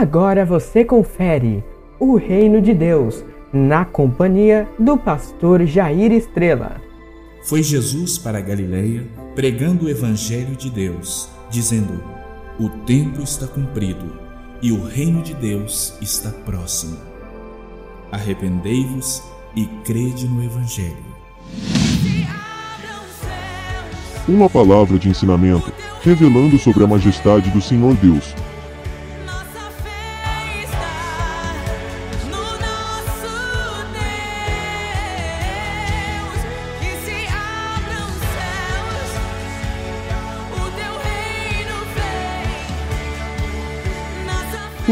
Agora você confere o Reino de Deus na companhia do pastor Jair Estrela. Foi Jesus para a Galileia pregando o evangelho de Deus, dizendo: O tempo está cumprido e o reino de Deus está próximo. Arrependei-vos e crede no evangelho. Uma palavra de ensinamento, revelando sobre a majestade do Senhor Deus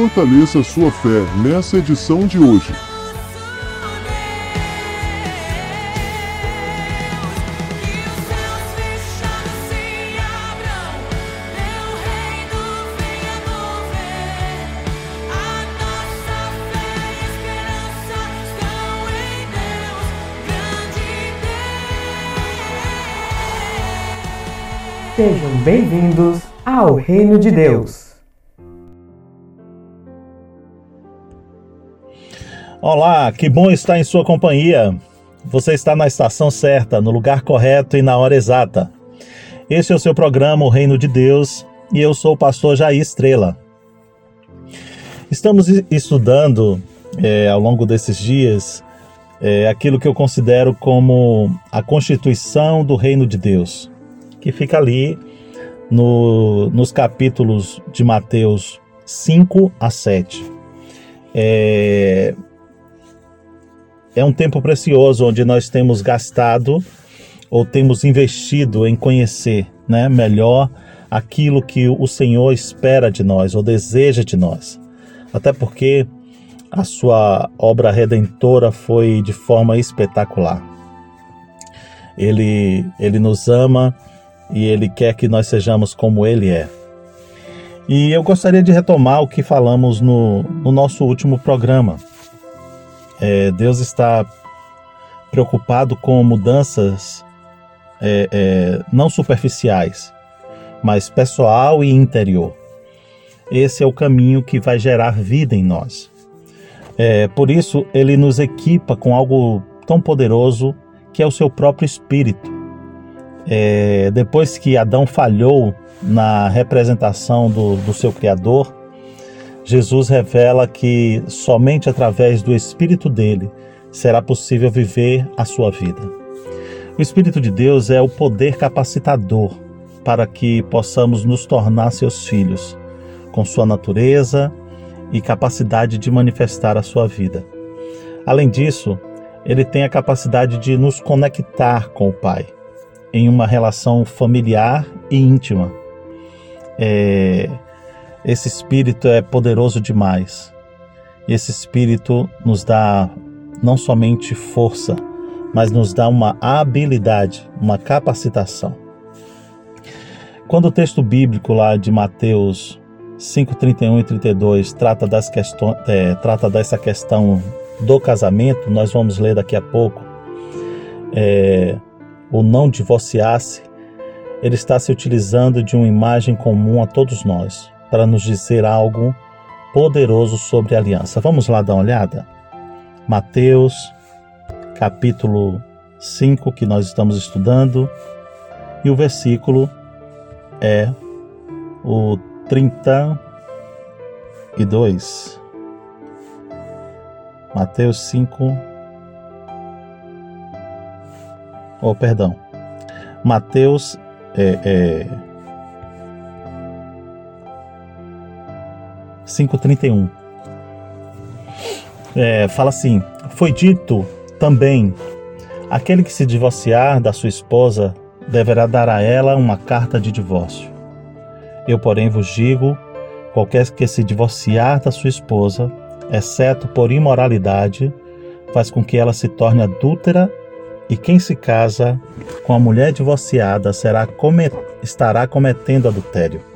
Fortaleça sua fé nessa edição de hoje. Sejam bem-vindos ao Reino de Deus. Olá, que bom estar em sua companhia. Você está na estação certa, no lugar correto e na hora exata. Este é o seu programa O Reino de Deus e eu sou o pastor Jair Estrela. Estamos estudando é, ao longo desses dias é, aquilo que eu considero como a constituição do Reino de Deus, que fica ali no, nos capítulos de Mateus 5 a 7. É, é um tempo precioso onde nós temos gastado ou temos investido em conhecer né, melhor aquilo que o Senhor espera de nós ou deseja de nós. Até porque a sua obra redentora foi de forma espetacular. Ele, ele nos ama e ele quer que nós sejamos como ele é. E eu gostaria de retomar o que falamos no, no nosso último programa é, Deus está preocupado com mudanças é, é, não superficiais, mas pessoal e interior. Esse é o caminho que vai gerar vida em nós. É, por isso, ele nos equipa com algo tão poderoso que é o seu próprio espírito. É, depois que Adão falhou na representação do, do seu Criador, Jesus revela que somente através do Espírito dele será possível viver a sua vida. O Espírito de Deus é o poder capacitador para que possamos nos tornar seus filhos, com sua natureza e capacidade de manifestar a sua vida. Além disso, ele tem a capacidade de nos conectar com o Pai em uma relação familiar e íntima. É, esse espírito é poderoso demais. Esse espírito nos dá não somente força, mas nos dá uma habilidade, uma capacitação. Quando o texto bíblico lá de Mateus 5, 31 e 32 trata, das questões, é, trata dessa questão do casamento, nós vamos ler daqui a pouco, é, o não divorciar-se, ele está se utilizando de uma imagem comum a todos nós para nos dizer algo poderoso sobre a aliança. Vamos lá dar uma olhada? Mateus, capítulo 5, que nós estamos estudando, e o versículo é o 32. Mateus 5. Oh, perdão. Mateus é, é 5,31. É, fala assim: Foi dito também: aquele que se divorciar da sua esposa deverá dar a ela uma carta de divórcio. Eu, porém, vos digo: qualquer que se divorciar da sua esposa, exceto por imoralidade, faz com que ela se torne adúltera, e quem se casa com a mulher divorciada será estará cometendo adultério.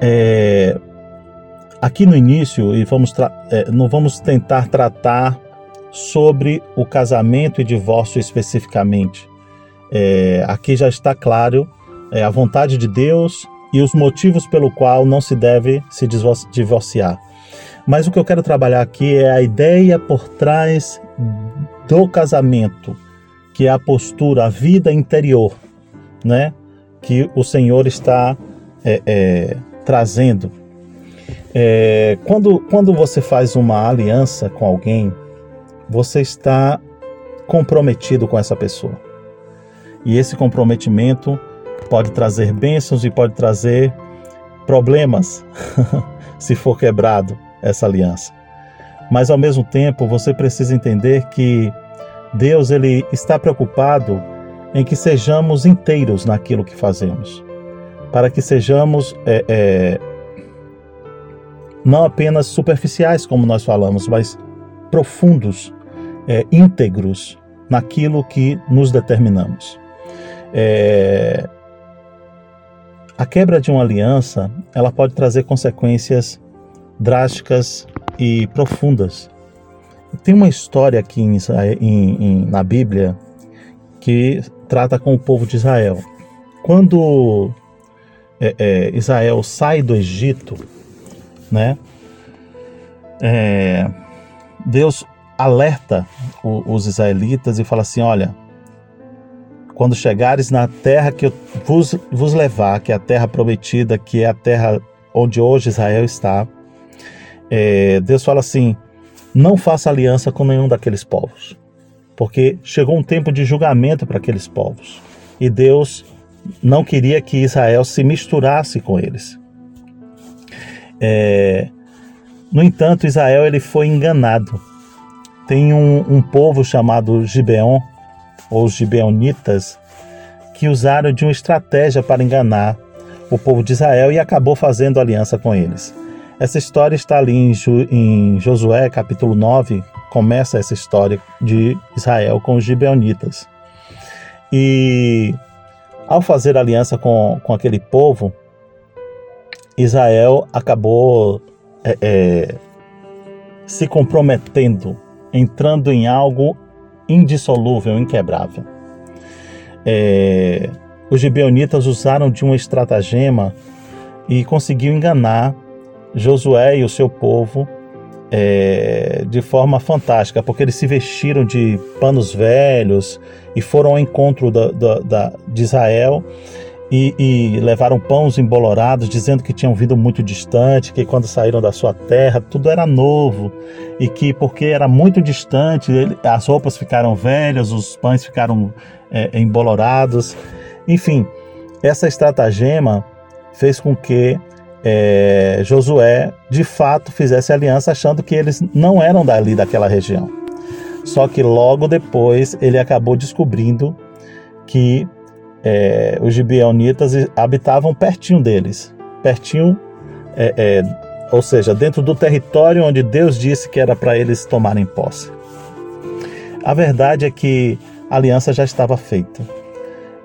É, aqui no início, e vamos é, não vamos tentar tratar sobre o casamento e divórcio especificamente. É, aqui já está claro é, a vontade de Deus e os motivos pelo qual não se deve se divorciar. Mas o que eu quero trabalhar aqui é a ideia por trás do casamento, que é a postura, a vida interior, né? Que o Senhor está é, é, trazendo. É, quando, quando você faz uma aliança com alguém, você está comprometido com essa pessoa. E esse comprometimento pode trazer bênçãos e pode trazer problemas se for quebrado essa aliança. Mas ao mesmo tempo, você precisa entender que Deus ele está preocupado em que sejamos inteiros naquilo que fazemos, para que sejamos é, é, não apenas superficiais, como nós falamos, mas profundos, é, íntegros naquilo que nos determinamos. É, a quebra de uma aliança, ela pode trazer consequências drásticas e profundas. Tem uma história aqui em, em, na Bíblia que trata com o povo de Israel. Quando é, é, Israel sai do Egito, né? É, Deus alerta o, os israelitas e fala assim: olha, quando chegares na terra que eu vos, vos levar, que é a terra prometida, que é a terra onde hoje Israel está, é, Deus fala assim: não faça aliança com nenhum daqueles povos, porque chegou um tempo de julgamento para aqueles povos e Deus não queria que Israel se misturasse com eles. É, no entanto, Israel ele foi enganado. Tem um, um povo chamado Gibeon, ou gibeonitas, que usaram de uma estratégia para enganar o povo de Israel e acabou fazendo aliança com eles. Essa história está ali em, em Josué, capítulo 9, começa essa história de Israel com os gibeonitas. E ao fazer aliança com, com aquele povo, Israel acabou é, é, se comprometendo, entrando em algo indissolúvel, inquebrável. É, os gibeonitas usaram de uma estratagema e conseguiu enganar Josué e o seu povo é, de forma fantástica, porque eles se vestiram de panos velhos e foram ao encontro da, da, da de Israel e, e, levaram pães embolorados, dizendo que tinham vindo muito distante, que quando saíram da sua terra tudo era novo e que porque era muito distante, as roupas ficaram velhas, os pães ficaram é, embolorados. Enfim, essa estratagema fez com que é, Josué de fato fizesse aliança achando que eles não eram dali daquela região. Só que logo depois ele acabou descobrindo que é, os gibeonitas habitavam pertinho deles, pertinho, é, é, ou seja, dentro do território onde Deus disse que era para eles tomarem posse. A verdade é que a aliança já estava feita.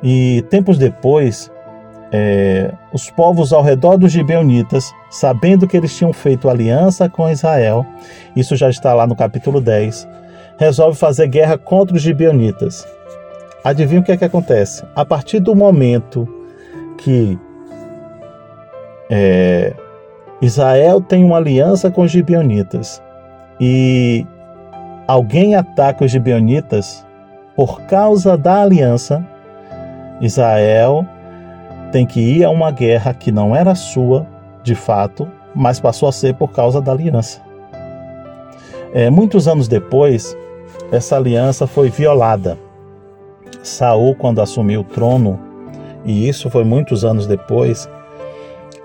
E tempos depois, é, os povos ao redor dos gibeonitas, sabendo que eles tinham feito aliança com Israel, isso já está lá no capítulo 10, resolve fazer guerra contra os gibeonitas. Adivinha o que é que acontece? A partir do momento que é, Israel tem uma aliança com os gibeonitas e alguém ataca os gibeonitas por causa da aliança, Israel tem que ir a uma guerra que não era sua, de fato, mas passou a ser por causa da aliança. É, muitos anos depois, essa aliança foi violada Saul, quando assumiu o trono, e isso foi muitos anos depois,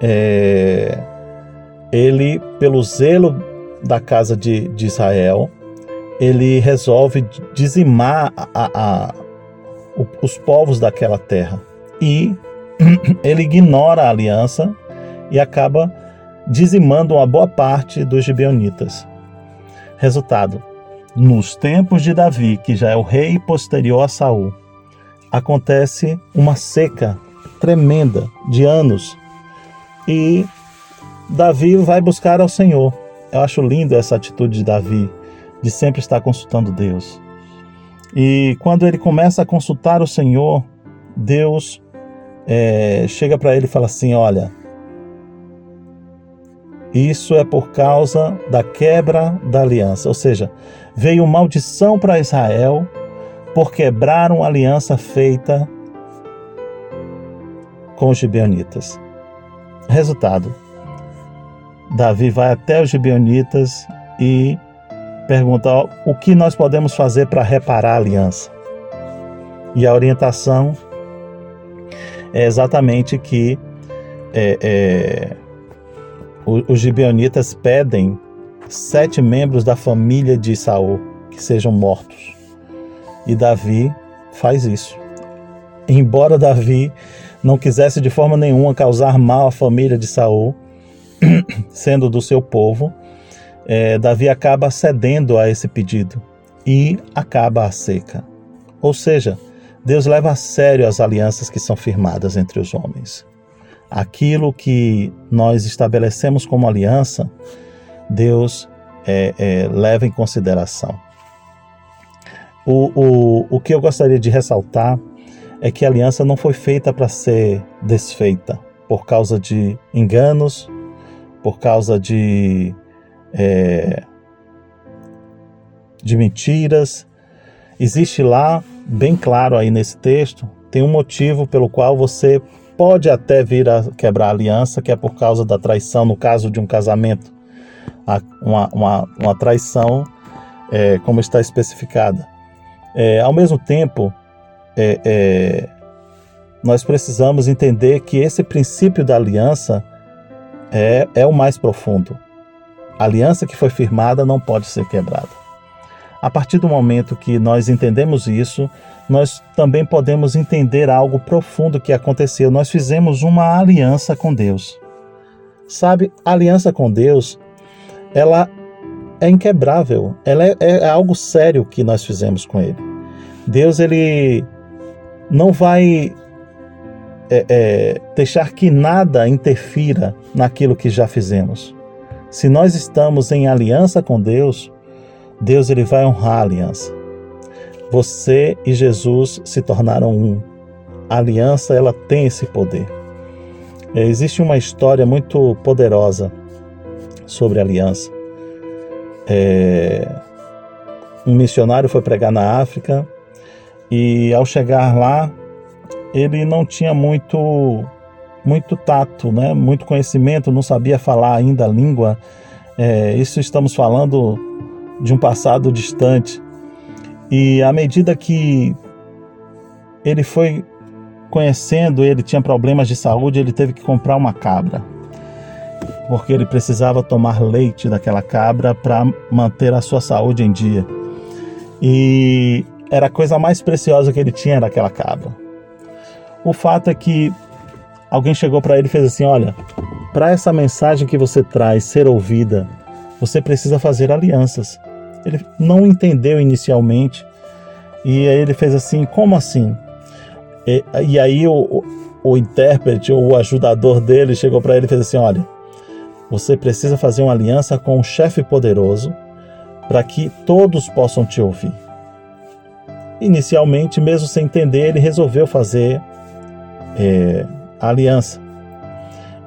é, ele, pelo zelo da casa de, de Israel, ele resolve dizimar a, a, a, os povos daquela terra. E ele ignora a aliança e acaba dizimando uma boa parte dos gibeonitas. Resultado: nos tempos de Davi, que já é o rei posterior a Saul, acontece uma seca tremenda de anos e Davi vai buscar ao Senhor. Eu acho lindo essa atitude de Davi, de sempre estar consultando Deus. E quando ele começa a consultar o Senhor, Deus é, chega para ele e fala assim: Olha, isso é por causa da quebra da aliança, ou seja, veio maldição para Israel por quebrar uma aliança feita com os gibeonitas. Resultado: Davi vai até os gibeonitas e pergunta o que nós podemos fazer para reparar a aliança. E a orientação é exatamente que é, é, os gibeonitas pedem sete membros da família de Saul que sejam mortos. E Davi faz isso. Embora Davi não quisesse de forma nenhuma causar mal à família de Saul, sendo do seu povo, é, Davi acaba cedendo a esse pedido e acaba a seca. Ou seja, Deus leva a sério as alianças que são firmadas entre os homens. Aquilo que nós estabelecemos como aliança, Deus é, é, leva em consideração. O, o, o que eu gostaria de ressaltar é que a aliança não foi feita para ser desfeita por causa de enganos, por causa de, é, de mentiras. Existe lá, bem claro aí nesse texto, tem um motivo pelo qual você pode até vir a quebrar a aliança, que é por causa da traição, no caso de um casamento, uma, uma, uma traição, é, como está especificada. É, ao mesmo tempo, é, é, nós precisamos entender que esse princípio da aliança é, é o mais profundo. A aliança que foi firmada não pode ser quebrada. A partir do momento que nós entendemos isso, nós também podemos entender algo profundo que aconteceu. Nós fizemos uma aliança com Deus. Sabe, a aliança com Deus, ela é inquebrável. Ela é, é algo sério que nós fizemos com Ele. Deus ele não vai é, é, deixar que nada interfira naquilo que já fizemos. Se nós estamos em aliança com Deus, Deus ele vai honrar a aliança. Você e Jesus se tornaram um. A aliança ela tem esse poder. É, existe uma história muito poderosa sobre aliança. É, um missionário foi pregar na África e ao chegar lá, ele não tinha muito muito tato, né? muito conhecimento, não sabia falar ainda a língua. É, isso estamos falando de um passado distante. E à medida que ele foi conhecendo, ele tinha problemas de saúde, ele teve que comprar uma cabra. Porque ele precisava tomar leite daquela cabra para manter a sua saúde em dia. E era a coisa mais preciosa que ele tinha daquela cabra. O fato é que alguém chegou para ele e fez assim: Olha, para essa mensagem que você traz ser ouvida, você precisa fazer alianças. Ele não entendeu inicialmente e aí ele fez assim: Como assim? E, e aí o, o, o intérprete o ajudador dele chegou para ele e fez assim: Olha, você precisa fazer uma aliança com um chefe poderoso para que todos possam te ouvir. Inicialmente, mesmo sem entender, ele resolveu fazer é, a aliança.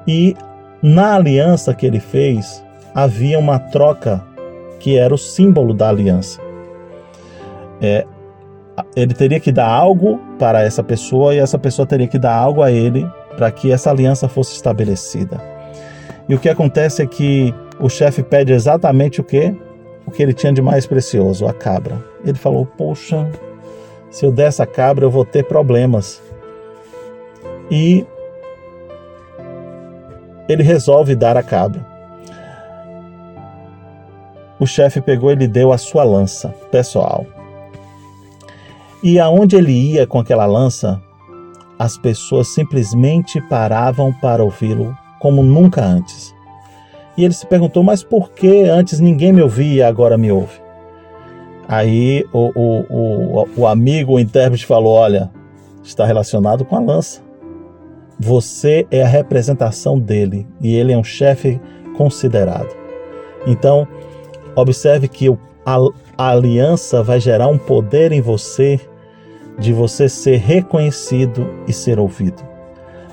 E na aliança que ele fez, havia uma troca que era o símbolo da aliança. É, ele teria que dar algo para essa pessoa e essa pessoa teria que dar algo a ele para que essa aliança fosse estabelecida. E o que acontece é que o chefe pede exatamente o que? O que ele tinha de mais precioso, a cabra. Ele falou: Poxa, se eu der essa cabra, eu vou ter problemas. E ele resolve dar a cabra. O chefe pegou e lhe deu a sua lança pessoal. E aonde ele ia com aquela lança, as pessoas simplesmente paravam para ouvi-lo como nunca antes. E ele se perguntou: Mas por que antes ninguém me ouvia agora me ouve? Aí o, o, o, o amigo, o intérprete, falou: Olha, está relacionado com a lança. Você é a representação dele e ele é um chefe considerado. Então, observe que a, aliança vai gerar um poder em você de você ser reconhecido e ser ouvido.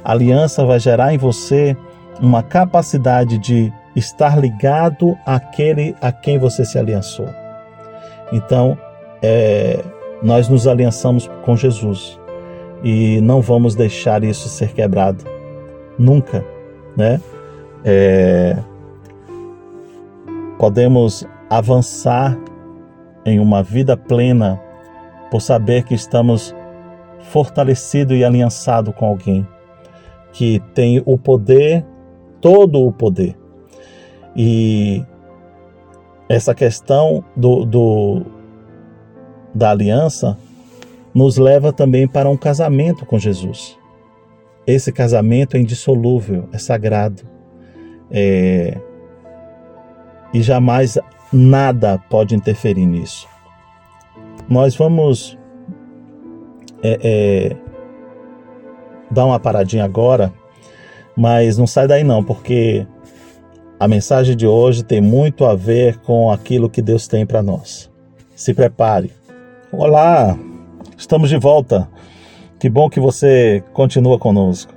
A aliança vai gerar em você uma capacidade de estar ligado àquele a quem você se aliançou. Então, é, nós nos aliançamos com Jesus e não vamos deixar isso ser quebrado nunca, né? É, podemos avançar em uma vida plena por saber que estamos fortalecido e aliançado com alguém que tem o poder, todo o poder. E essa questão do, do da aliança nos leva também para um casamento com Jesus. Esse casamento é indissolúvel, é sagrado. É... E jamais nada pode interferir nisso. Nós vamos é, é, dar uma paradinha agora, mas não sai daí não, porque a mensagem de hoje tem muito a ver com aquilo que Deus tem para nós. Se prepare. Olá, estamos de volta. Que bom que você continua conosco.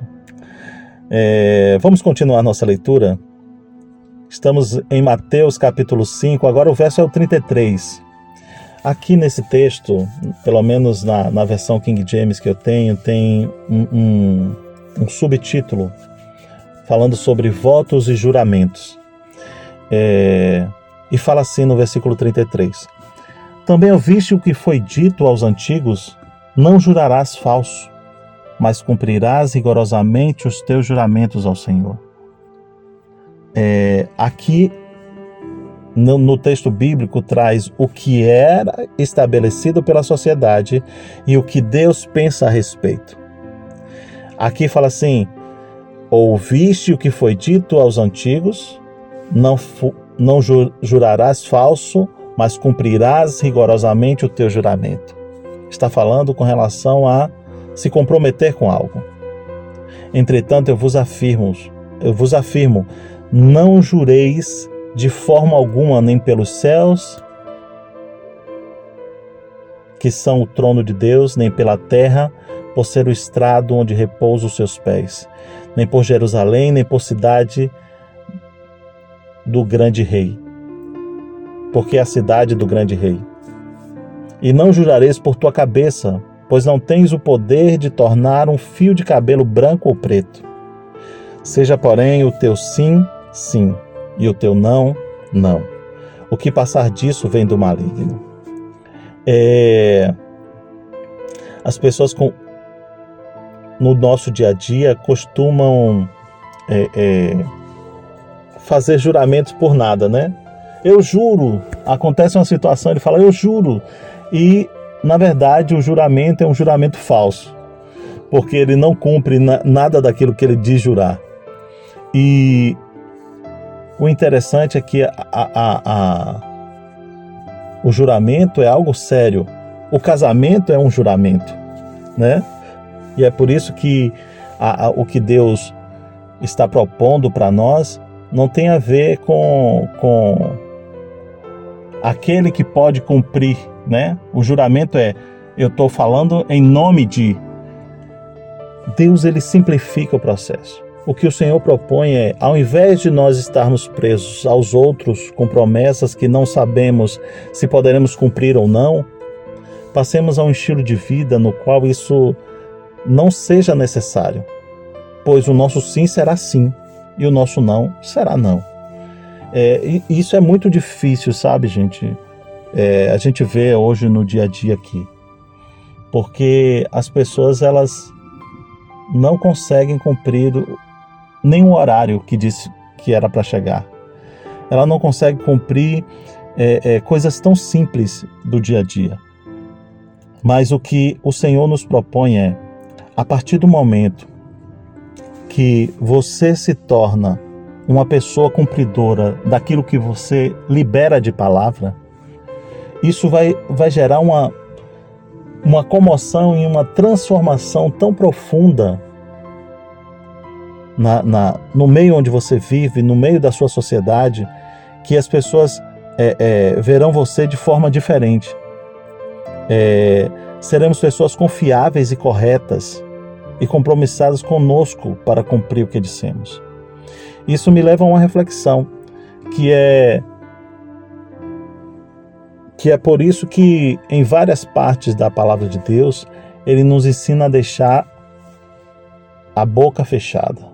É, vamos continuar nossa leitura. Estamos em Mateus capítulo 5, agora o verso é o 33. Aqui nesse texto, pelo menos na, na versão King James que eu tenho, tem um, um, um subtítulo falando sobre votos e juramentos. É, e fala assim no versículo 33: Também ouviste o que foi dito aos antigos: Não jurarás falso, mas cumprirás rigorosamente os teus juramentos ao Senhor. É, aqui no, no, texto bíblico traz o que era estabelecido pela sociedade e o que Deus pensa a respeito. Aqui fala assim: ouviste o que foi dito aos antigos, não, não jurarás falso, mas cumprirás rigorosamente o teu juramento. Está falando com relação a se comprometer com algo. Entretanto, eu vos afirmo, eu vos afirmo, não jureis de forma alguma nem pelos céus, que são o trono de Deus, nem pela terra, por ser o estrado onde repousam os seus pés, nem por Jerusalém, nem por cidade do grande rei, porque é a cidade do grande rei. E não jurareis por tua cabeça, pois não tens o poder de tornar um fio de cabelo branco ou preto. Seja, porém, o teu sim, sim, e o teu não, não. O que passar disso vem do maligno. É... As pessoas com... no nosso dia a dia costumam é, é... fazer juramentos por nada, né? Eu juro. Acontece uma situação, ele fala, eu juro. E, na verdade, o juramento é um juramento falso, porque ele não cumpre na, nada daquilo que ele diz jurar. E o interessante é que a, a, a, o juramento é algo sério. O casamento é um juramento, né? E é por isso que o que Deus está propondo para nós não tem a ver com, com aquele que pode cumprir, né? O juramento é eu estou falando em nome de Deus, ele simplifica o processo. O que o Senhor propõe é, ao invés de nós estarmos presos aos outros com promessas que não sabemos se poderemos cumprir ou não, passemos a um estilo de vida no qual isso não seja necessário, pois o nosso sim será sim e o nosso não será não. É, isso é muito difícil, sabe, gente? É, a gente vê hoje no dia a dia aqui, porque as pessoas elas não conseguem cumprir nem o horário que disse que era para chegar. Ela não consegue cumprir é, é, coisas tão simples do dia a dia. Mas o que o Senhor nos propõe é, a partir do momento que você se torna uma pessoa cumpridora daquilo que você libera de palavra, isso vai, vai gerar uma, uma comoção e uma transformação tão profunda na, na, no meio onde você vive, no meio da sua sociedade, que as pessoas é, é, verão você de forma diferente. É, seremos pessoas confiáveis e corretas. e compromissados conosco para cumprir o que dissemos. Isso me leva a uma reflexão, que é que é por isso que em várias partes da palavra de Deus ele nos ensina a deixar a boca fechada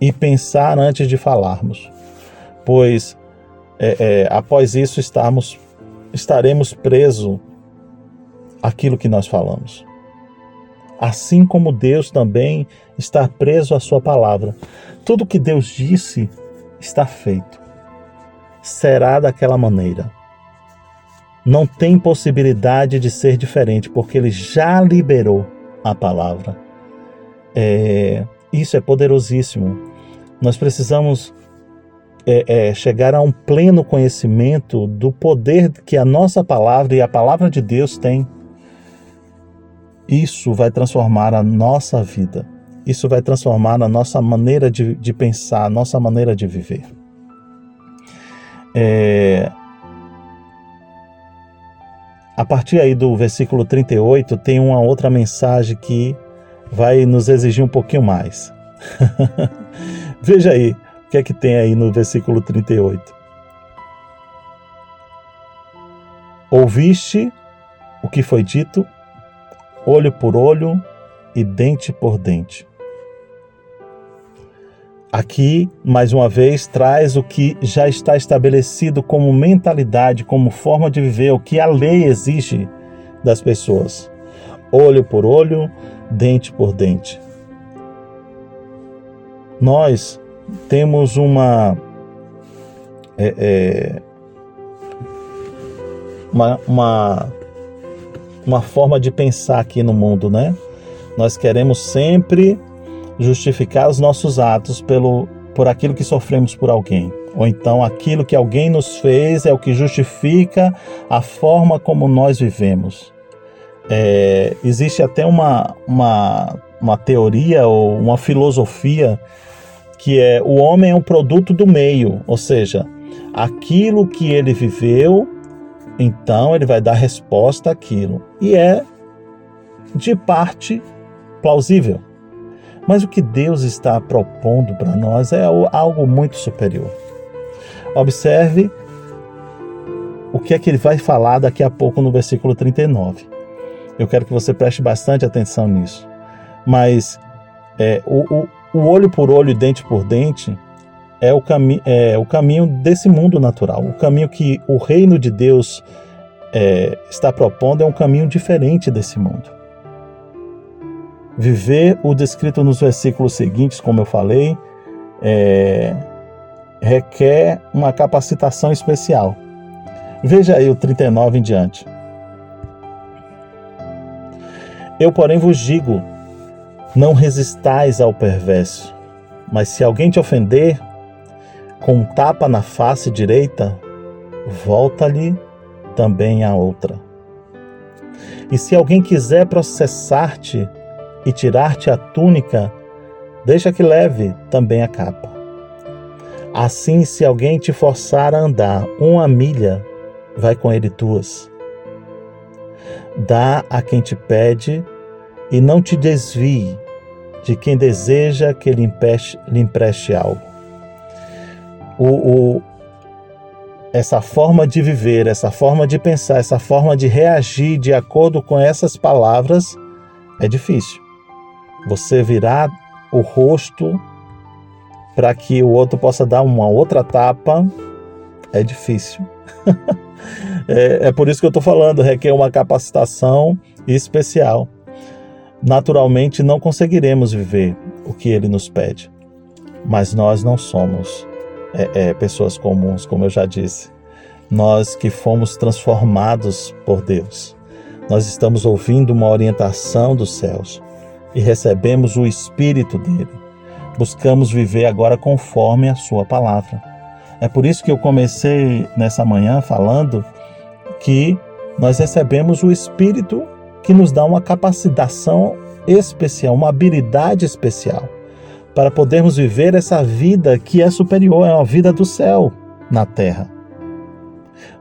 e pensar antes de falarmos, pois é, é, após isso estarmos, estaremos presos àquilo que nós falamos. Assim como Deus também está preso à sua palavra. Tudo que Deus disse está feito. Será daquela maneira. Não tem possibilidade de ser diferente, porque Ele já liberou a palavra. É, isso é poderosíssimo. Nós precisamos é, é, chegar a um pleno conhecimento do poder que a nossa palavra e a palavra de Deus tem. Isso vai transformar a nossa vida. Isso vai transformar a nossa maneira de, de pensar, a nossa maneira de viver. É... A partir aí do versículo 38, tem uma outra mensagem que vai nos exigir um pouquinho mais. Veja aí, o que é que tem aí no versículo 38? Ouviste o que foi dito, olho por olho e dente por dente. Aqui, mais uma vez, traz o que já está estabelecido como mentalidade, como forma de viver, o que a lei exige das pessoas. Olho por olho, dente por dente. Nós temos uma, é, é, uma, uma, uma forma de pensar aqui no mundo, né? Nós queremos sempre justificar os nossos atos pelo, por aquilo que sofremos por alguém. Ou então aquilo que alguém nos fez é o que justifica a forma como nós vivemos. É, existe até uma, uma, uma teoria ou uma filosofia que é o homem é um produto do meio, ou seja, aquilo que ele viveu, então ele vai dar resposta àquilo. E é de parte plausível. Mas o que Deus está propondo para nós é algo muito superior. Observe o que é que ele vai falar daqui a pouco no versículo 39. Eu quero que você preste bastante atenção nisso. Mas é, o, o, o olho por olho e dente por dente é o, cami é o caminho desse mundo natural. O caminho que o reino de Deus é, está propondo é um caminho diferente desse mundo. Viver o descrito nos versículos seguintes, como eu falei, é, requer uma capacitação especial. Veja aí o 39 em diante. Eu, porém, vos digo não resistais ao perverso, mas se alguém te ofender, com um tapa na face direita, volta-lhe também a outra. E se alguém quiser processar-te e tirar-te a túnica, deixa que leve também a capa. Assim, se alguém te forçar a andar uma milha, vai com ele duas. Dá a quem te pede e não te desvie de quem deseja que lhe empreste, lhe empreste algo. O, o, essa forma de viver, essa forma de pensar, essa forma de reagir de acordo com essas palavras é difícil. Você virar o rosto para que o outro possa dar uma outra tapa é difícil. é, é por isso que eu estou falando, requer uma capacitação especial naturalmente não conseguiremos viver o que ele nos pede. Mas nós não somos é, é, pessoas comuns, como eu já disse. Nós que fomos transformados por Deus. Nós estamos ouvindo uma orientação dos céus e recebemos o Espírito dele. Buscamos viver agora conforme a Sua palavra. É por isso que eu comecei nessa manhã falando que nós recebemos o Espírito que nos dá uma capacitação especial, uma habilidade especial para podermos viver essa vida que é superior, é uma vida do céu na terra.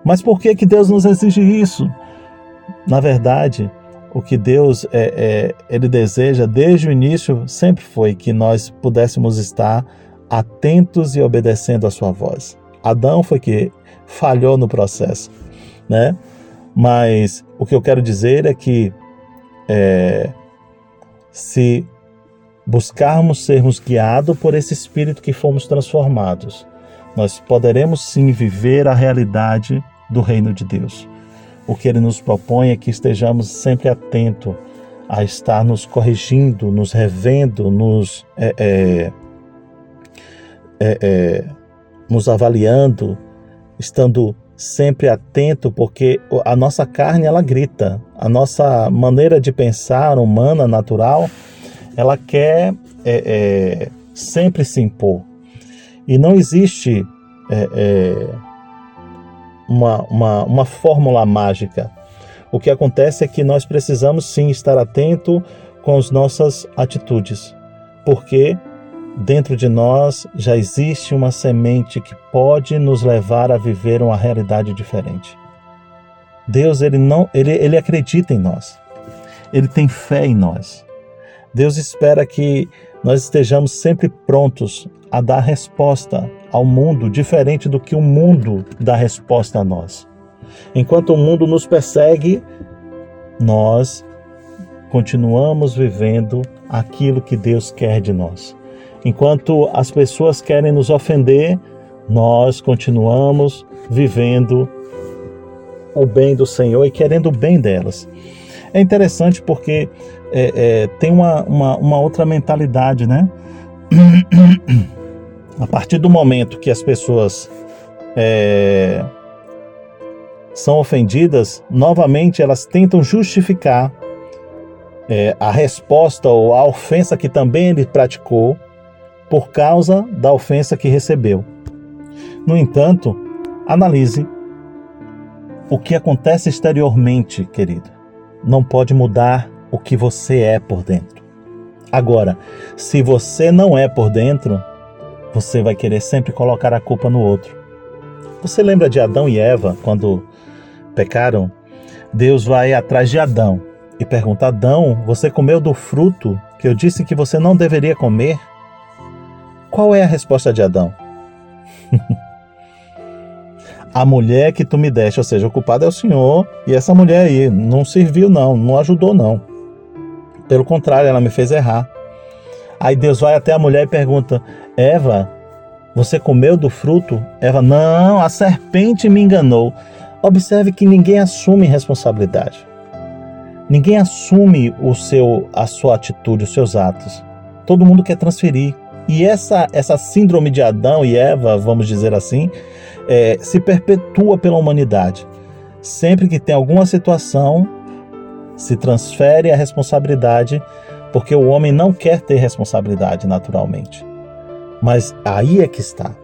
Mas por que que Deus nos exige isso? Na verdade, o que Deus é, é, ele deseja desde o início sempre foi que nós pudéssemos estar atentos e obedecendo a sua voz. Adão foi que falhou no processo, né? Mas o que eu quero dizer é que é, se buscarmos sermos guiados por esse Espírito que fomos transformados, nós poderemos sim viver a realidade do reino de Deus. O que ele nos propõe é que estejamos sempre atentos a estar nos corrigindo, nos revendo, nos, é, é, é, é, nos avaliando, estando sempre atento, porque a nossa carne ela grita, a nossa maneira de pensar humana, natural, ela quer é, é, sempre se impor. E não existe é, é, uma, uma, uma fórmula mágica. O que acontece é que nós precisamos sim estar atento com as nossas atitudes, porque dentro de nós já existe uma semente que pode nos levar a viver uma realidade diferente. Deus ele não ele, ele acredita em nós. Ele tem fé em nós. Deus espera que nós estejamos sempre prontos a dar resposta ao mundo diferente do que o mundo dá resposta a nós. Enquanto o mundo nos persegue, nós continuamos vivendo aquilo que Deus quer de nós. Enquanto as pessoas querem nos ofender, nós continuamos vivendo o bem do Senhor e querendo o bem delas. É interessante porque é, é, tem uma, uma, uma outra mentalidade, né? A partir do momento que as pessoas é, são ofendidas, novamente elas tentam justificar é, a resposta ou a ofensa que também ele praticou por causa da ofensa que recebeu. No entanto, analise o que acontece exteriormente, querido. Não pode mudar o que você é por dentro. Agora, se você não é por dentro, você vai querer sempre colocar a culpa no outro. Você lembra de Adão e Eva quando pecaram? Deus vai atrás de Adão e pergunta: Adão, você comeu do fruto que eu disse que você não deveria comer? Qual é a resposta de Adão? a mulher que tu me deste, ou seja, o culpado é o Senhor, e essa mulher aí não serviu, não, não ajudou, não. Pelo contrário, ela me fez errar. Aí Deus vai até a mulher e pergunta: Eva, você comeu do fruto? Eva, não, a serpente me enganou. Observe que ninguém assume responsabilidade. Ninguém assume o seu, a sua atitude, os seus atos. Todo mundo quer transferir. E essa, essa síndrome de Adão e Eva, vamos dizer assim, é, se perpetua pela humanidade. Sempre que tem alguma situação, se transfere a responsabilidade, porque o homem não quer ter responsabilidade naturalmente. Mas aí é que está.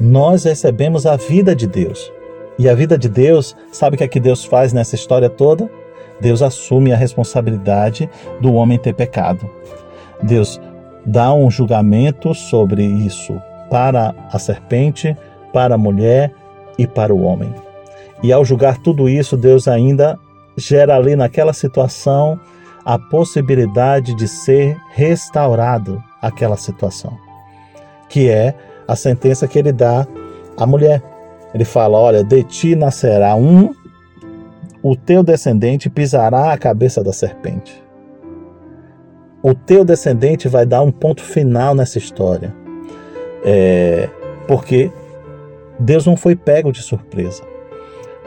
Nós recebemos a vida de Deus. E a vida de Deus, sabe o que é que Deus faz nessa história toda? Deus assume a responsabilidade do homem ter pecado. Deus dá um julgamento sobre isso para a serpente, para a mulher e para o homem. E ao julgar tudo isso, Deus ainda gera ali naquela situação a possibilidade de ser restaurado aquela situação que é a sentença que ele dá à mulher. Ele fala: Olha, de ti nascerá um, o teu descendente pisará a cabeça da serpente. O teu descendente vai dar um ponto final nessa história. É, porque Deus não foi pego de surpresa.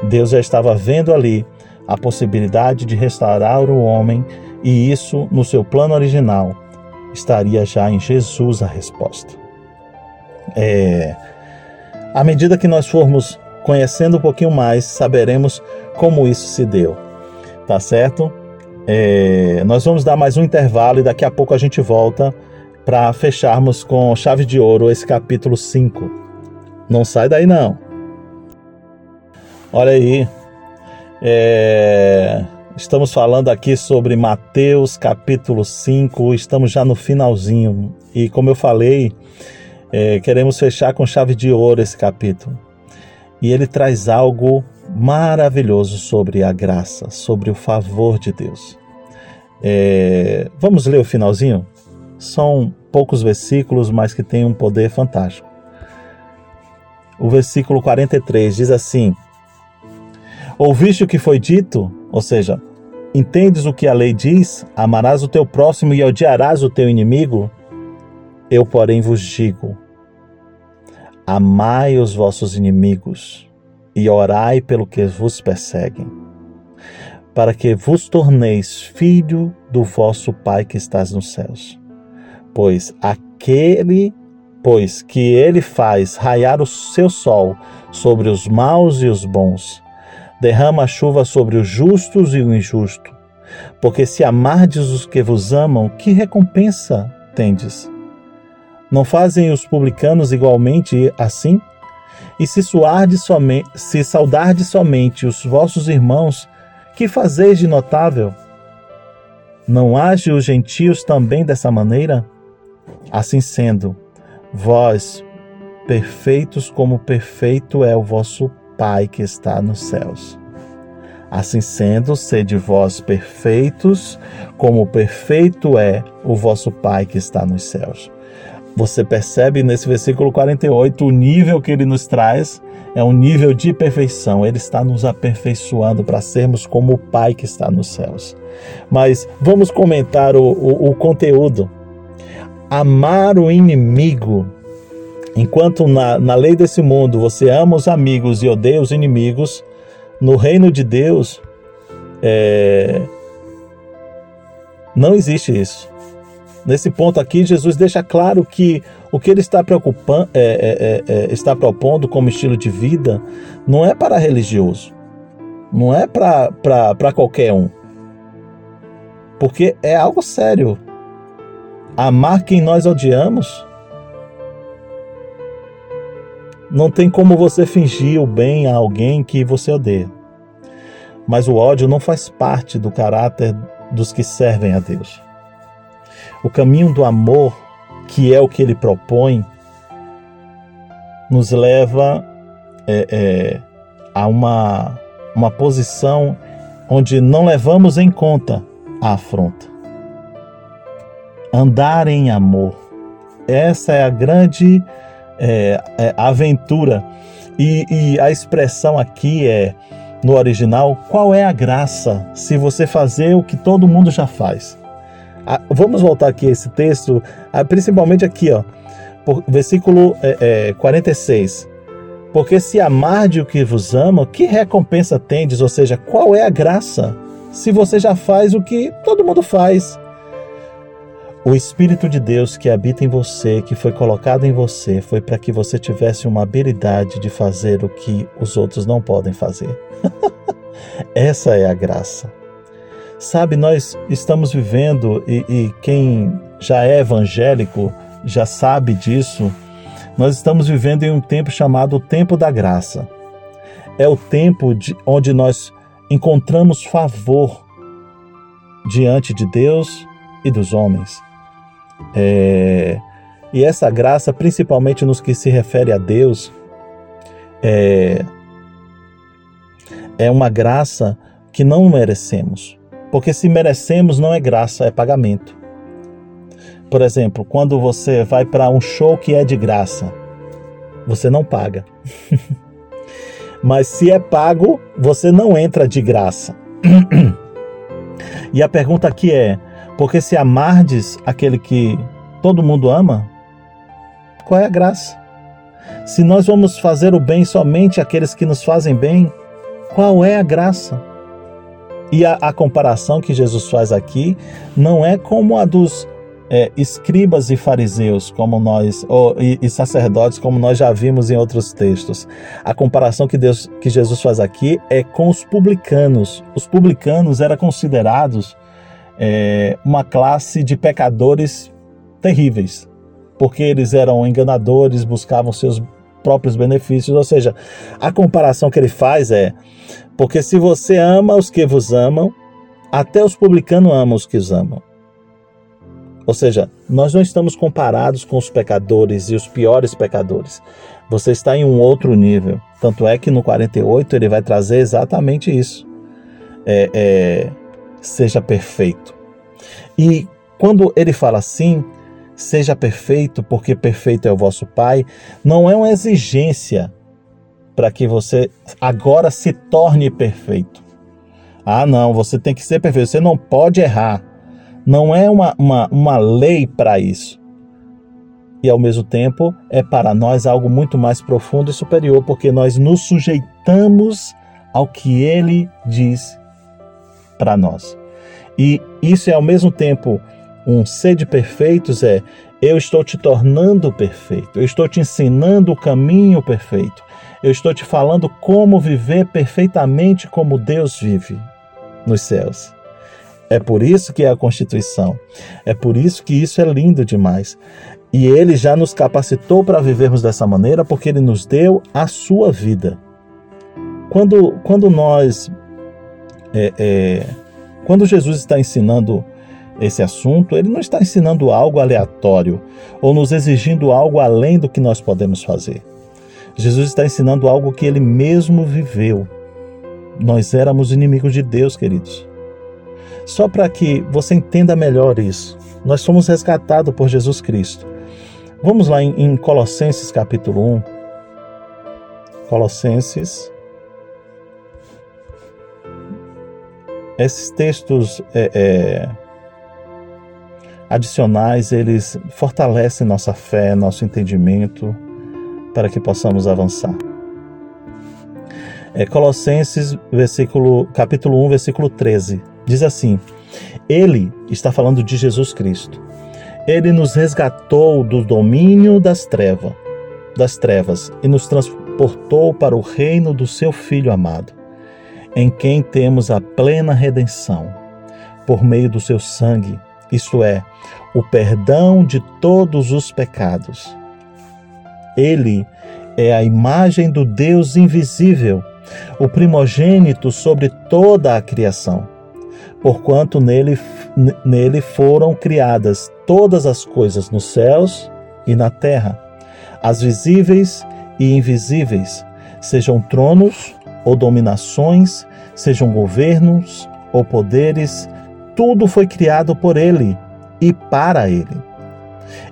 Deus já estava vendo ali a possibilidade de restaurar o homem, e isso, no seu plano original, estaria já em Jesus a resposta. É, à medida que nós formos conhecendo um pouquinho mais, saberemos como isso se deu. Tá certo? É, nós vamos dar mais um intervalo e daqui a pouco a gente volta para fecharmos com chave de ouro esse capítulo 5. Não sai daí não. Olha aí. É, estamos falando aqui sobre Mateus capítulo 5, estamos já no finalzinho. E como eu falei, é, queremos fechar com chave de ouro esse capítulo. E ele traz algo maravilhoso sobre a graça, sobre o favor de Deus. É, vamos ler o finalzinho? São poucos versículos, mas que têm um poder fantástico. O versículo 43 diz assim: Ouviste o que foi dito? Ou seja, entendes o que a lei diz? Amarás o teu próximo e odiarás o teu inimigo? Eu, porém, vos digo: Amai os vossos inimigos e orai pelo que vos perseguem para que vos torneis filho do vosso Pai que estás nos céus. Pois aquele, pois que ele faz raiar o seu sol sobre os maus e os bons, derrama a chuva sobre os justos e o injusto. Porque se amardes os que vos amam, que recompensa tendes? Não fazem os publicanos igualmente assim? E se somente, se saudardes somente os vossos irmãos, que fazeis de notável? Não age os gentios também dessa maneira? Assim sendo, vós, perfeitos como perfeito é o vosso Pai que está nos céus. Assim sendo, sede vós perfeitos, como perfeito é o vosso Pai que está nos céus. Você percebe nesse versículo 48 o nível que ele nos traz é um nível de perfeição. Ele está nos aperfeiçoando para sermos como o Pai que está nos céus. Mas vamos comentar o, o, o conteúdo. Amar o inimigo. Enquanto na, na lei desse mundo você ama os amigos e odeia os inimigos, no reino de Deus é... não existe isso. Nesse ponto aqui, Jesus deixa claro que o que ele está, preocupando, é, é, é, é, está propondo como estilo de vida não é para religioso, não é para qualquer um. Porque é algo sério. Amar quem nós odiamos não tem como você fingir o bem a alguém que você odeia. Mas o ódio não faz parte do caráter dos que servem a Deus. O caminho do amor, que é o que ele propõe, nos leva é, é, a uma, uma posição onde não levamos em conta a afronta. Andar em amor. Essa é a grande é, é, aventura. E, e a expressão aqui é, no original, qual é a graça se você fazer o que todo mundo já faz? Ah, vamos voltar aqui a esse texto, ah, principalmente aqui, ó, versículo é, é, 46. Porque se amarde o que vos ama, que recompensa tendes? Ou seja, qual é a graça? Se você já faz o que todo mundo faz. O Espírito de Deus que habita em você, que foi colocado em você, foi para que você tivesse uma habilidade de fazer o que os outros não podem fazer. Essa é a graça. Sabe, nós estamos vivendo, e, e quem já é evangélico já sabe disso, nós estamos vivendo em um tempo chamado tempo da graça. É o tempo de, onde nós encontramos favor diante de Deus e dos homens. É, e essa graça, principalmente nos que se refere a Deus, é, é uma graça que não merecemos. Porque se merecemos, não é graça, é pagamento. Por exemplo, quando você vai para um show que é de graça, você não paga. Mas se é pago, você não entra de graça. e a pergunta aqui é: porque se amardes aquele que todo mundo ama, qual é a graça? Se nós vamos fazer o bem somente àqueles que nos fazem bem, qual é a graça? E a, a comparação que Jesus faz aqui não é como a dos é, escribas e fariseus, como nós, ou, e, e, sacerdotes, como nós já vimos em outros textos. A comparação que, Deus, que Jesus faz aqui é com os publicanos. Os publicanos eram considerados é, uma classe de pecadores terríveis, porque eles eram enganadores, buscavam seus próprios benefícios. Ou seja, a comparação que ele faz é: porque se você ama os que vos amam, até os publicanos amam os que os amam. Ou seja, nós não estamos comparados com os pecadores e os piores pecadores. Você está em um outro nível. Tanto é que no 48 ele vai trazer exatamente isso. É, é, seja perfeito. E quando ele fala assim, seja perfeito, porque perfeito é o vosso Pai, não é uma exigência para que você agora se torne perfeito. Ah, não, você tem que ser perfeito, você não pode errar. Não é uma, uma, uma lei para isso. E ao mesmo tempo é para nós algo muito mais profundo e superior, porque nós nos sujeitamos ao que ele diz para nós. E isso é ao mesmo tempo um ser de perfeitos, é eu estou te tornando perfeito, eu estou te ensinando o caminho perfeito, eu estou te falando como viver perfeitamente como Deus vive nos céus. É por isso que é a Constituição. É por isso que isso é lindo demais. E ele já nos capacitou para vivermos dessa maneira, porque ele nos deu a sua vida. Quando, quando nós. É, é, quando Jesus está ensinando esse assunto, ele não está ensinando algo aleatório ou nos exigindo algo além do que nós podemos fazer. Jesus está ensinando algo que ele mesmo viveu. Nós éramos inimigos de Deus, queridos. Só para que você entenda melhor isso, nós somos resgatados por Jesus Cristo. Vamos lá em, Colossenses capítulo 1. Colossenses. Esses textos é, é, adicionais, eles fortalecem nossa fé, nosso entendimento, para que possamos avançar. É Colossenses, versículo, capítulo 1, versículo 13. Diz assim: Ele está falando de Jesus Cristo. Ele nos resgatou do domínio das trevas, das trevas e nos transportou para o reino do seu filho amado, em quem temos a plena redenção, por meio do seu sangue isto é, o perdão de todos os pecados. Ele é a imagem do Deus invisível, o primogênito sobre toda a criação, porquanto nele, nele foram criadas todas as coisas nos céus e na terra, as visíveis e invisíveis, sejam tronos ou dominações, sejam governos ou poderes, tudo foi criado por Ele e para Ele.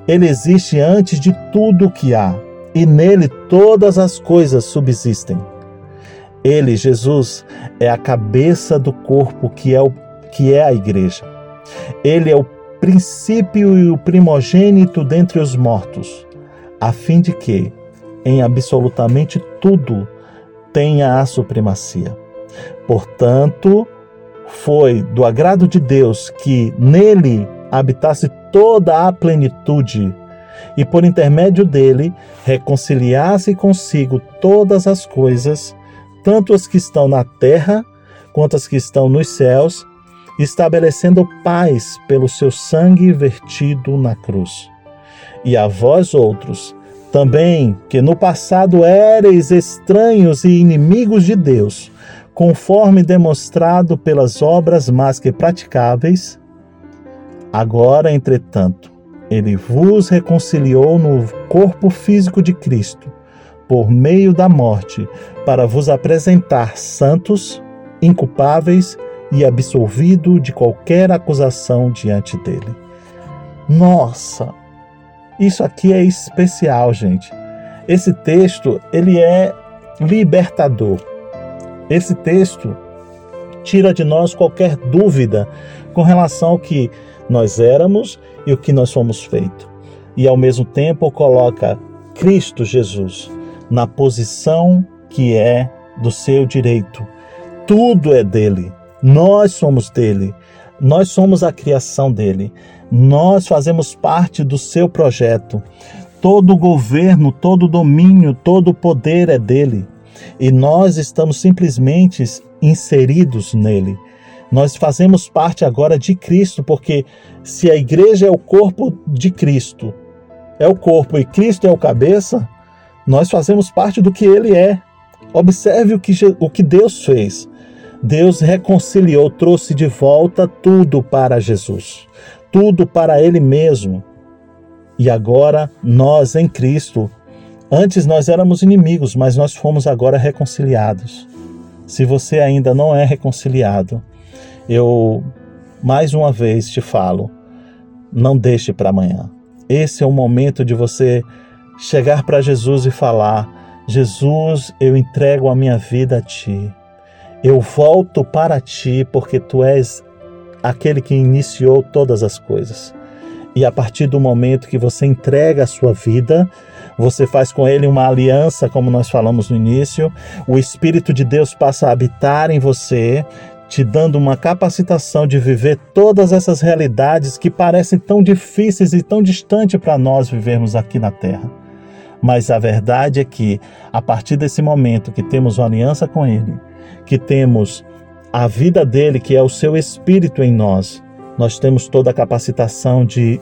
Ele existe antes de tudo o que há, e nele todas as coisas subsistem. Ele, Jesus, é a cabeça do corpo que é, o, que é a igreja. Ele é o princípio e o primogênito dentre os mortos, a fim de que, em absolutamente tudo, tenha a supremacia. Portanto, foi do agrado de Deus que nele habitasse toda a plenitude e por intermédio dele reconciliasse consigo todas as coisas, tanto as que estão na terra quanto as que estão nos céus, estabelecendo paz pelo seu sangue vertido na cruz. E a vós outros, também, que no passado éreis estranhos e inimigos de Deus, conforme demonstrado pelas obras mais que praticáveis. Agora, entretanto, ele vos reconciliou no corpo físico de Cristo, por meio da morte, para vos apresentar santos, inculpáveis e absolvido de qualquer acusação diante dele. Nossa, isso aqui é especial, gente. Esse texto, ele é libertador. Esse texto tira de nós qualquer dúvida com relação ao que nós éramos e o que nós fomos feitos. E ao mesmo tempo coloca Cristo Jesus na posição que é do seu direito. Tudo é dele. Nós somos dele. Nós somos a criação dele. Nós fazemos parte do seu projeto. Todo governo, todo domínio, todo poder é dele e nós estamos simplesmente inseridos nele. Nós fazemos parte agora de Cristo, porque se a igreja é o corpo de Cristo, é o corpo e Cristo é o cabeça, nós fazemos parte do que ele é. Observe o que, o que Deus fez. Deus reconciliou, trouxe de volta tudo para Jesus, tudo para Ele mesmo. E agora nós em Cristo Antes nós éramos inimigos, mas nós fomos agora reconciliados. Se você ainda não é reconciliado, eu mais uma vez te falo, não deixe para amanhã. Esse é o momento de você chegar para Jesus e falar: Jesus, eu entrego a minha vida a ti. Eu volto para ti porque tu és aquele que iniciou todas as coisas. E a partir do momento que você entrega a sua vida, você faz com ele uma aliança, como nós falamos no início, o Espírito de Deus passa a habitar em você, te dando uma capacitação de viver todas essas realidades que parecem tão difíceis e tão distantes para nós vivermos aqui na Terra. Mas a verdade é que, a partir desse momento que temos uma aliança com Ele, que temos a vida dele, que é o seu Espírito em nós, nós temos toda a capacitação de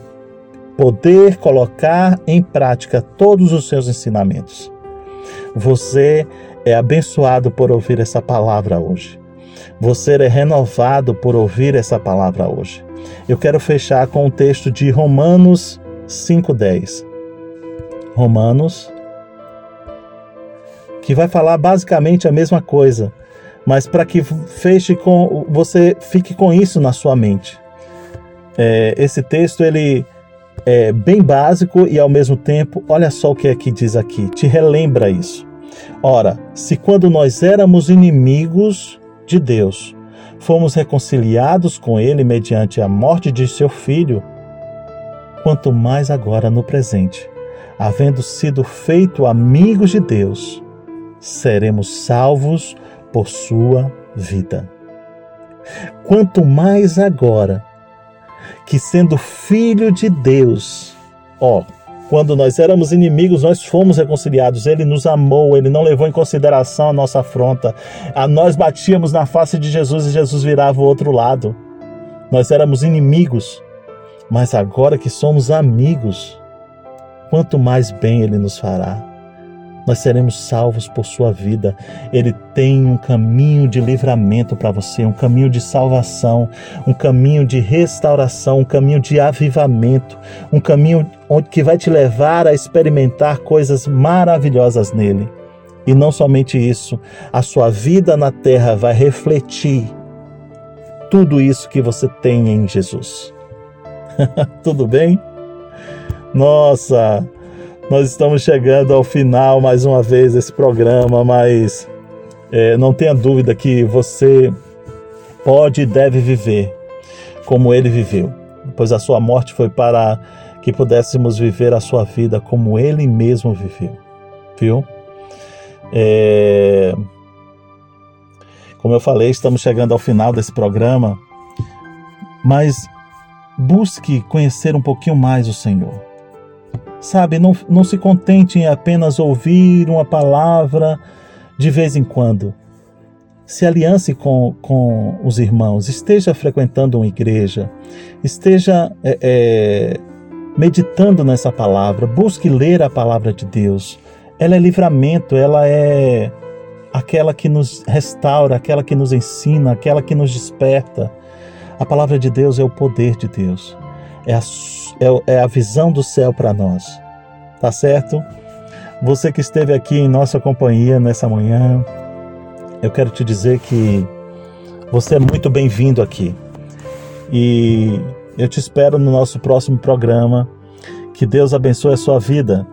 poder colocar em prática todos os seus ensinamentos. Você é abençoado por ouvir essa palavra hoje. Você é renovado por ouvir essa palavra hoje. Eu quero fechar com o texto de Romanos 5:10. Romanos que vai falar basicamente a mesma coisa, mas para que feche com você fique com isso na sua mente. É, esse texto ele é bem básico e ao mesmo tempo, olha só o que é que diz aqui, te relembra isso. Ora, se quando nós éramos inimigos, de Deus, fomos reconciliados com Ele mediante a morte de seu Filho, quanto mais agora no presente, havendo sido feito amigos de Deus, seremos salvos por sua vida. Quanto mais agora que, sendo filho de Deus, ó, quando nós éramos inimigos, nós fomos reconciliados. Ele nos amou, ele não levou em consideração a nossa afronta. A nós batíamos na face de Jesus e Jesus virava o outro lado. Nós éramos inimigos, mas agora que somos amigos, quanto mais bem ele nos fará nós seremos salvos por sua vida. Ele tem um caminho de livramento para você, um caminho de salvação, um caminho de restauração, um caminho de avivamento, um caminho que vai te levar a experimentar coisas maravilhosas nele. E não somente isso, a sua vida na terra vai refletir tudo isso que você tem em Jesus. Tudo bem? Nossa, nós estamos chegando ao final mais uma vez desse programa, mas é, não tenha dúvida que você pode e deve viver como ele viveu, pois a sua morte foi para que pudéssemos viver a sua vida como ele mesmo viveu, viu? É... Como eu falei, estamos chegando ao final desse programa, mas busque conhecer um pouquinho mais o Senhor. Sabe, não, não se contente em apenas ouvir uma palavra de vez em quando. Se aliance com, com os irmãos, esteja frequentando uma igreja, esteja é, é, meditando nessa palavra, busque ler a palavra de Deus. Ela é livramento, ela é aquela que nos restaura, aquela que nos ensina, aquela que nos desperta. A palavra de Deus é o poder de Deus é a, é, é a visão do céu para nós. Tá certo? Você que esteve aqui em nossa companhia nessa manhã, eu quero te dizer que você é muito bem-vindo aqui. E eu te espero no nosso próximo programa. Que Deus abençoe a sua vida